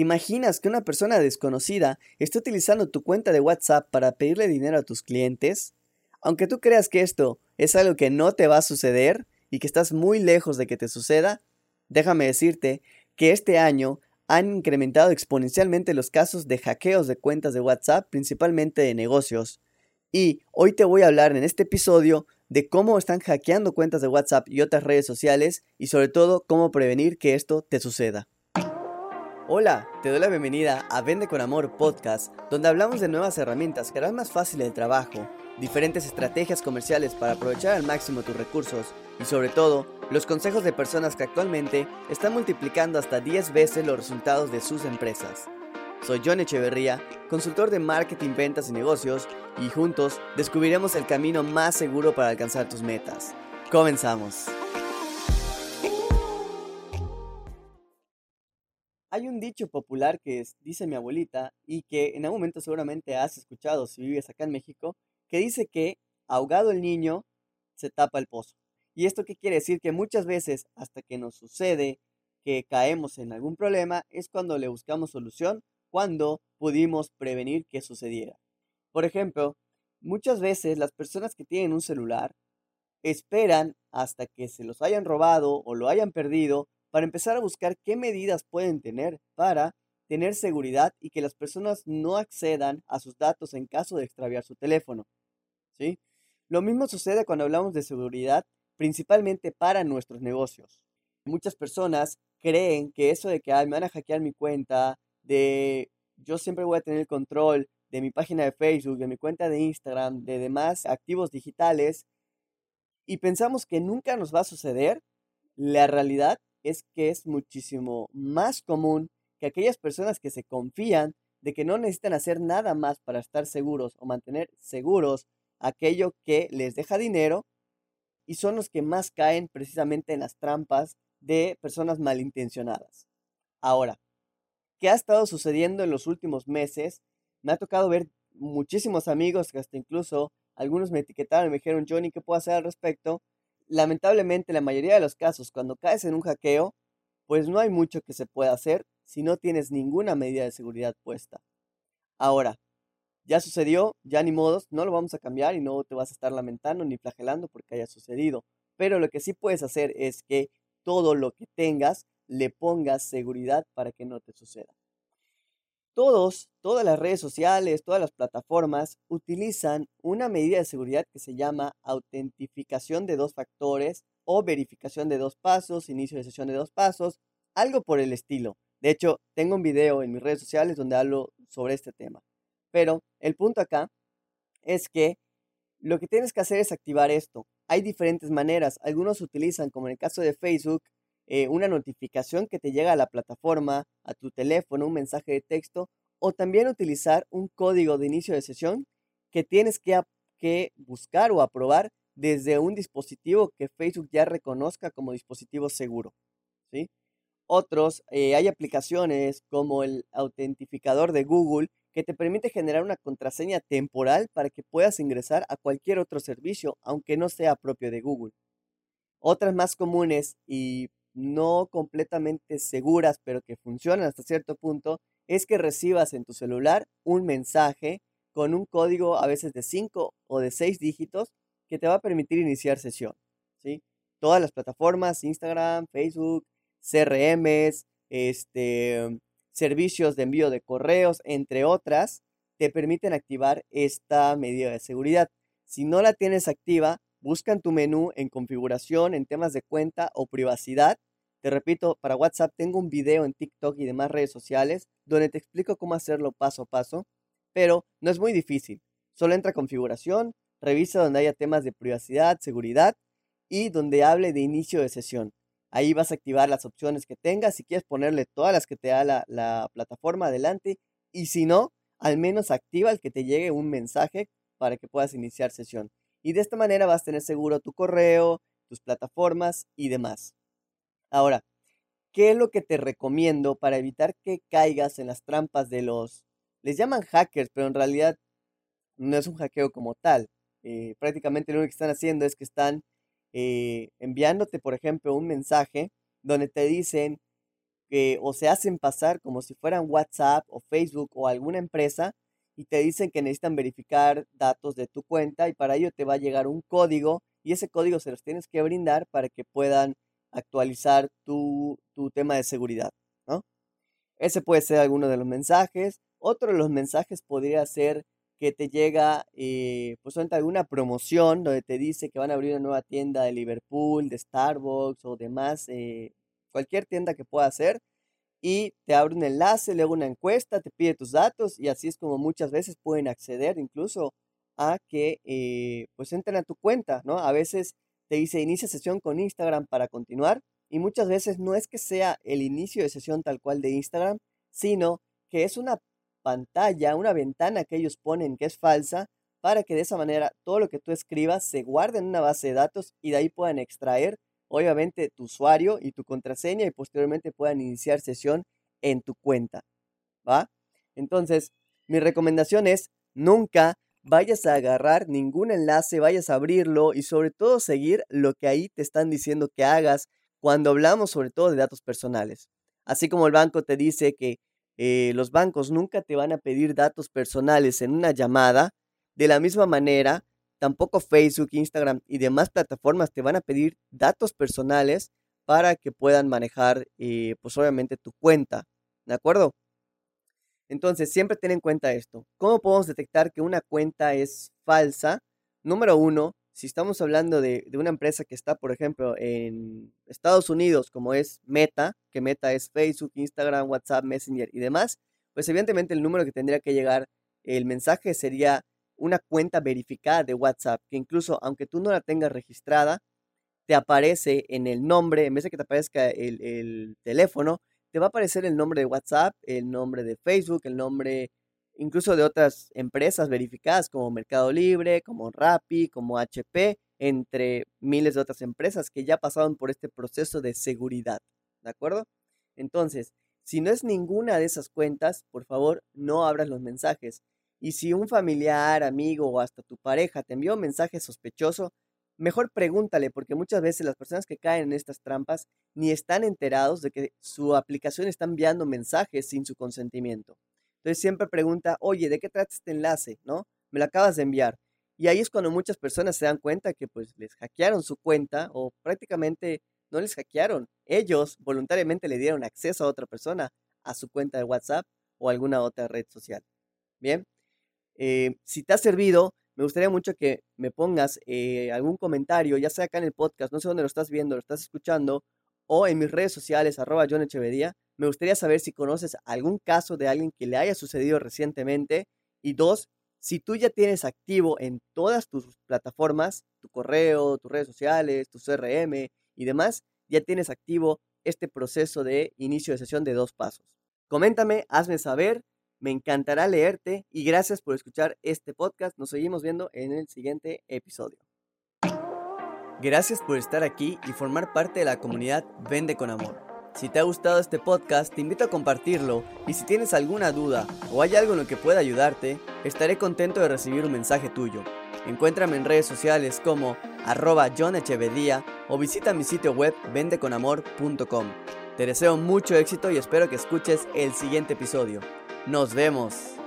¿Te imaginas que una persona desconocida esté utilizando tu cuenta de WhatsApp para pedirle dinero a tus clientes? Aunque tú creas que esto es algo que no te va a suceder y que estás muy lejos de que te suceda, déjame decirte que este año han incrementado exponencialmente los casos de hackeos de cuentas de WhatsApp, principalmente de negocios. Y hoy te voy a hablar en este episodio de cómo están hackeando cuentas de WhatsApp y otras redes sociales y sobre todo cómo prevenir que esto te suceda. Hola, te doy la bienvenida a Vende con Amor Podcast, donde hablamos de nuevas herramientas que harán más fácil el trabajo, diferentes estrategias comerciales para aprovechar al máximo tus recursos y sobre todo los consejos de personas que actualmente están multiplicando hasta 10 veces los resultados de sus empresas. Soy John Echeverría, consultor de marketing, ventas y negocios, y juntos descubriremos el camino más seguro para alcanzar tus metas. Comenzamos. Hay un dicho popular que dice mi abuelita y que en algún momento seguramente has escuchado si vives acá en México, que dice que ahogado el niño se tapa el pozo. ¿Y esto qué quiere decir? Que muchas veces hasta que nos sucede que caemos en algún problema es cuando le buscamos solución, cuando pudimos prevenir que sucediera. Por ejemplo, muchas veces las personas que tienen un celular esperan hasta que se los hayan robado o lo hayan perdido para empezar a buscar qué medidas pueden tener para tener seguridad y que las personas no accedan a sus datos en caso de extraviar su teléfono. ¿Sí? Lo mismo sucede cuando hablamos de seguridad, principalmente para nuestros negocios. Muchas personas creen que eso de que me van a hackear mi cuenta, de yo siempre voy a tener el control de mi página de Facebook, de mi cuenta de Instagram, de demás activos digitales, y pensamos que nunca nos va a suceder, la realidad es que es muchísimo más común que aquellas personas que se confían de que no necesitan hacer nada más para estar seguros o mantener seguros aquello que les deja dinero y son los que más caen precisamente en las trampas de personas malintencionadas. Ahora, ¿qué ha estado sucediendo en los últimos meses? Me ha tocado ver muchísimos amigos que hasta incluso algunos me etiquetaron y me dijeron, Johnny, ¿qué puedo hacer al respecto? Lamentablemente, la mayoría de los casos, cuando caes en un hackeo, pues no hay mucho que se pueda hacer si no tienes ninguna medida de seguridad puesta. Ahora, ya sucedió, ya ni modos, no lo vamos a cambiar y no te vas a estar lamentando ni flagelando porque haya sucedido. Pero lo que sí puedes hacer es que todo lo que tengas le pongas seguridad para que no te suceda. Todos, todas las redes sociales, todas las plataformas utilizan una medida de seguridad que se llama autentificación de dos factores o verificación de dos pasos, inicio de sesión de dos pasos, algo por el estilo. De hecho, tengo un video en mis redes sociales donde hablo sobre este tema. Pero el punto acá es que lo que tienes que hacer es activar esto. Hay diferentes maneras. Algunos utilizan, como en el caso de Facebook, eh, una notificación que te llega a la plataforma, a tu teléfono, un mensaje de texto, o también utilizar un código de inicio de sesión que tienes que, que buscar o aprobar desde un dispositivo que Facebook ya reconozca como dispositivo seguro. ¿sí? Otros, eh, hay aplicaciones como el autentificador de Google que te permite generar una contraseña temporal para que puedas ingresar a cualquier otro servicio, aunque no sea propio de Google. Otras más comunes y no completamente seguras, pero que funcionan hasta cierto punto, es que recibas en tu celular un mensaje con un código a veces de 5 o de 6 dígitos que te va a permitir iniciar sesión. ¿sí? Todas las plataformas, Instagram, Facebook, CRMs, este, servicios de envío de correos, entre otras, te permiten activar esta medida de seguridad. Si no la tienes activa, Busca en tu menú en configuración, en temas de cuenta o privacidad. Te repito, para WhatsApp tengo un video en TikTok y demás redes sociales donde te explico cómo hacerlo paso a paso, pero no es muy difícil. Solo entra a configuración, revisa donde haya temas de privacidad, seguridad y donde hable de inicio de sesión. Ahí vas a activar las opciones que tengas. Si quieres ponerle todas las que te da la, la plataforma adelante y si no, al menos activa el que te llegue un mensaje para que puedas iniciar sesión. Y de esta manera vas a tener seguro tu correo, tus plataformas y demás. Ahora, ¿qué es lo que te recomiendo para evitar que caigas en las trampas de los... Les llaman hackers, pero en realidad no es un hackeo como tal. Eh, prácticamente lo único que están haciendo es que están eh, enviándote, por ejemplo, un mensaje donde te dicen, que o se hacen pasar como si fueran WhatsApp o Facebook o alguna empresa y te dicen que necesitan verificar datos de tu cuenta y para ello te va a llegar un código y ese código se los tienes que brindar para que puedan actualizar tu, tu tema de seguridad, ¿no? Ese puede ser alguno de los mensajes. Otro de los mensajes podría ser que te llega, eh, pues, alguna promoción donde te dice que van a abrir una nueva tienda de Liverpool, de Starbucks o demás, eh, cualquier tienda que pueda ser, y te abre un enlace, luego una encuesta, te pide tus datos y así es como muchas veces pueden acceder incluso a que eh, pues entren a tu cuenta, ¿no? A veces te dice inicia sesión con Instagram para continuar y muchas veces no es que sea el inicio de sesión tal cual de Instagram, sino que es una pantalla, una ventana que ellos ponen que es falsa para que de esa manera todo lo que tú escribas se guarde en una base de datos y de ahí puedan extraer obviamente tu usuario y tu contraseña y posteriormente puedan iniciar sesión en tu cuenta. ¿Va? Entonces, mi recomendación es nunca vayas a agarrar ningún enlace, vayas a abrirlo y sobre todo seguir lo que ahí te están diciendo que hagas cuando hablamos sobre todo de datos personales. Así como el banco te dice que eh, los bancos nunca te van a pedir datos personales en una llamada, de la misma manera, tampoco Facebook, Instagram y demás plataformas te van a pedir datos personales para que puedan manejar, eh, pues obviamente, tu cuenta. ¿De acuerdo? Entonces, siempre ten en cuenta esto. ¿Cómo podemos detectar que una cuenta es falsa? Número uno, si estamos hablando de, de, una empresa que está, por ejemplo, en Estados Unidos, como es Meta, que Meta es Facebook, Instagram, WhatsApp, Messenger y demás, pues evidentemente el número que tendría que llegar el mensaje sería una cuenta verificada de WhatsApp, que incluso aunque tú no la tengas registrada, te aparece en el nombre, en vez de que te aparezca el, teléfono, te va a aparecer el nombre de WhatsApp, el nombre de Facebook, el nombre incluso de otras empresas verificadas como Mercado Libre, como Rappi, como HP, entre miles de otras empresas que ya pasaron por este proceso de seguridad. ¿De acuerdo? Entonces, si no es ninguna de esas cuentas, por favor, no abras los mensajes. Y si un familiar, amigo o hasta tu pareja te envió un mensaje sospechoso, mejor pregúntale, porque muchas veces las personas que caen en estas trampas ni están enterados de que su aplicación está enviando mensajes sin su consentimiento. Entonces siempre pregunta, oye, ¿de qué trata este enlace? ¿No? Me lo acabas de enviar. Y ahí es cuando muchas personas se dan cuenta que pues les hackearon su cuenta o prácticamente no les hackearon. Ellos voluntariamente le dieron acceso a otra persona a su cuenta de WhatsApp o alguna otra red social. Bien, eh, si te ha servido, me gustaría mucho que me pongas eh, algún comentario, ya sea acá en el podcast, no sé dónde lo estás viendo, lo estás escuchando, o en mis redes sociales, arroba John Echevedía. Me gustaría saber si conoces algún caso de alguien que le haya sucedido recientemente. Y dos, si tú ya tienes activo en todas tus plataformas, tu correo, tus redes sociales, tu CRM y demás, ya tienes activo este proceso de inicio de sesión de dos pasos. Coméntame, hazme saber me encantará leerte y gracias por escuchar este podcast. Nos seguimos viendo en el siguiente episodio. Gracias por estar aquí y formar parte de la comunidad Vende con Amor. Si te ha gustado este podcast, te invito a compartirlo y si tienes alguna duda o hay algo en lo que pueda ayudarte, estaré contento de recibir un mensaje tuyo. Encuéntrame en redes sociales como arroba John o visita mi sitio web vendeconamor.com. Te deseo mucho éxito y espero que escuches el siguiente episodio. Nos vemos.